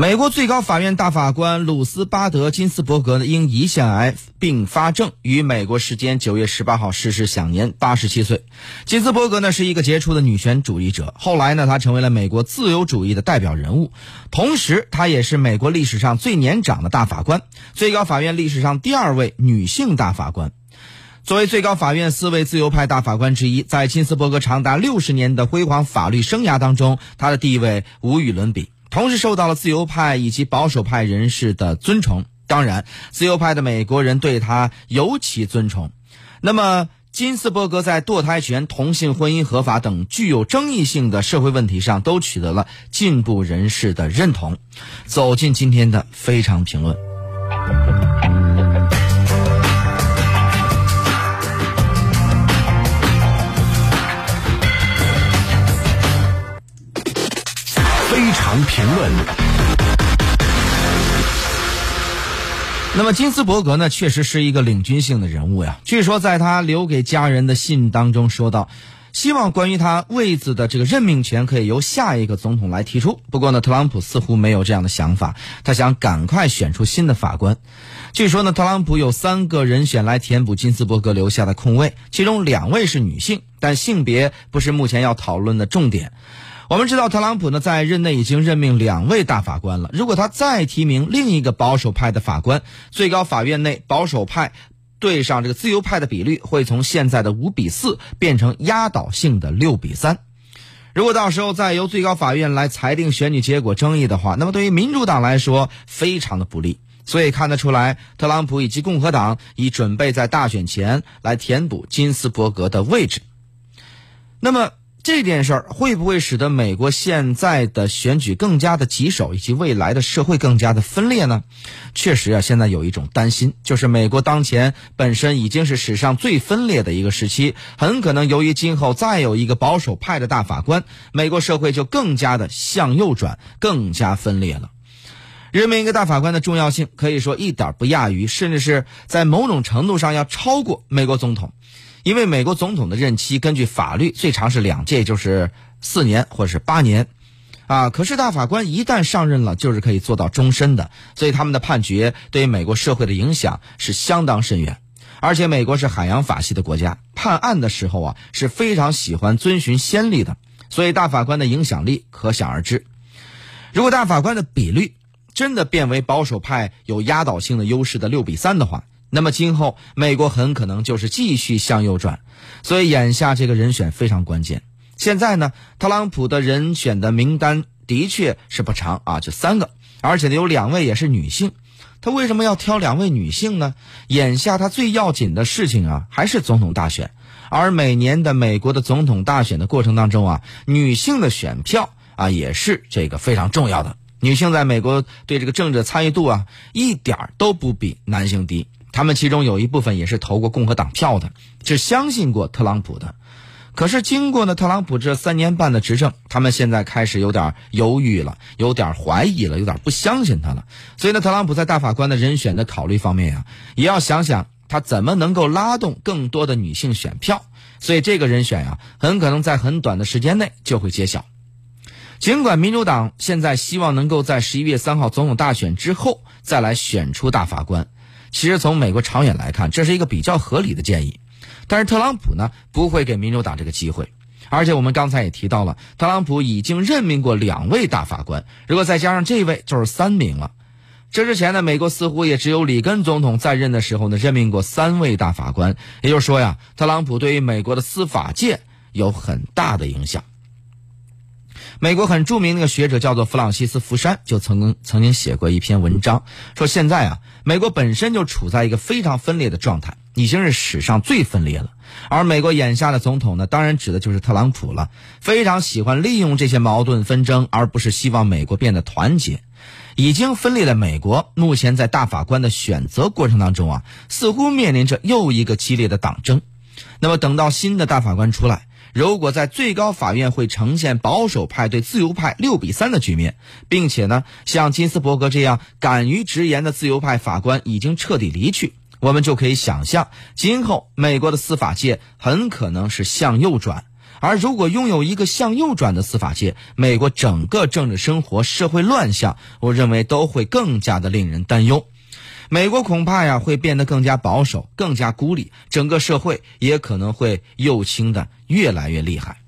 美国最高法院大法官鲁斯巴德金斯伯格呢，因胰腺癌并发症，于美国时间九月十八号逝世，享年八十七岁。金斯伯格呢是一个杰出的女权主义者，后来呢，她成为了美国自由主义的代表人物，同时她也是美国历史上最年长的大法官，最高法院历史上第二位女性大法官。作为最高法院四位自由派大法官之一，在金斯伯格长达六十年的辉煌法律生涯当中，她的地位无与伦比。同时受到了自由派以及保守派人士的尊崇，当然，自由派的美国人对他尤其尊崇。那么，金斯伯格在堕胎权、同性婚姻合法等具有争议性的社会问题上，都取得了进步人士的认同。走进今天的非常评论。非常评论。那么金斯伯格呢，确实是一个领军性的人物呀。据说在他留给家人的信当中说到，希望关于他位子的这个任命权可以由下一个总统来提出。不过呢，特朗普似乎没有这样的想法，他想赶快选出新的法官。据说呢，特朗普有三个人选来填补金斯伯格留下的空位，其中两位是女性，但性别不是目前要讨论的重点。我们知道，特朗普呢在任内已经任命两位大法官了。如果他再提名另一个保守派的法官，最高法院内保守派对上这个自由派的比率会从现在的五比四变成压倒性的六比三。如果到时候再由最高法院来裁定选举结果争议的话，那么对于民主党来说非常的不利。所以看得出来，特朗普以及共和党已准备在大选前来填补金斯伯格的位置。那么。这件事儿会不会使得美国现在的选举更加的棘手，以及未来的社会更加的分裂呢？确实啊，现在有一种担心，就是美国当前本身已经是史上最分裂的一个时期，很可能由于今后再有一个保守派的大法官，美国社会就更加的向右转，更加分裂了。任命一个大法官的重要性可以说一点不亚于，甚至是在某种程度上要超过美国总统。因为美国总统的任期根据法律最长是两届，就是四年或者是八年，啊，可是大法官一旦上任了，就是可以做到终身的，所以他们的判决对于美国社会的影响是相当深远。而且美国是海洋法系的国家，判案的时候啊是非常喜欢遵循先例的，所以大法官的影响力可想而知。如果大法官的比率真的变为保守派有压倒性的优势的六比三的话，那么今后美国很可能就是继续向右转，所以眼下这个人选非常关键。现在呢，特朗普的人选的名单的确是不长啊，就三个，而且呢有两位也是女性。他为什么要挑两位女性呢？眼下他最要紧的事情啊还是总统大选，而每年的美国的总统大选的过程当中啊，女性的选票啊也是这个非常重要的。女性在美国对这个政治参与度啊一点都不比男性低。他们其中有一部分也是投过共和党票的，是相信过特朗普的。可是经过呢特朗普这三年半的执政，他们现在开始有点犹豫了，有点怀疑了，有点不相信他了。所以呢，特朗普在大法官的人选的考虑方面呀，也要想想他怎么能够拉动更多的女性选票。所以这个人选呀，很可能在很短的时间内就会揭晓。尽管民主党现在希望能够在十一月三号总统大选之后再来选出大法官。其实从美国长远来看，这是一个比较合理的建议，但是特朗普呢不会给民主党这个机会，而且我们刚才也提到了，特朗普已经任命过两位大法官，如果再加上这位，就是三名了。这之前呢，美国似乎也只有里根总统在任的时候呢，任命过三位大法官，也就是说呀，特朗普对于美国的司法界有很大的影响。美国很著名那个学者叫做弗朗西斯·福山，就曾经曾经写过一篇文章，说现在啊，美国本身就处在一个非常分裂的状态，已经是史上最分裂了。而美国眼下的总统呢，当然指的就是特朗普了，非常喜欢利用这些矛盾纷争，而不是希望美国变得团结。已经分裂的美国，目前在大法官的选择过程当中啊，似乎面临着又一个激烈的党争。那么等到新的大法官出来。如果在最高法院会呈现保守派对自由派六比三的局面，并且呢，像金斯伯格这样敢于直言的自由派法官已经彻底离去，我们就可以想象，今后美国的司法界很可能是向右转，而如果拥有一个向右转的司法界，美国整个政治生活、社会乱象，我认为都会更加的令人担忧。美国恐怕呀会变得更加保守、更加孤立，整个社会也可能会右倾的越来越厉害。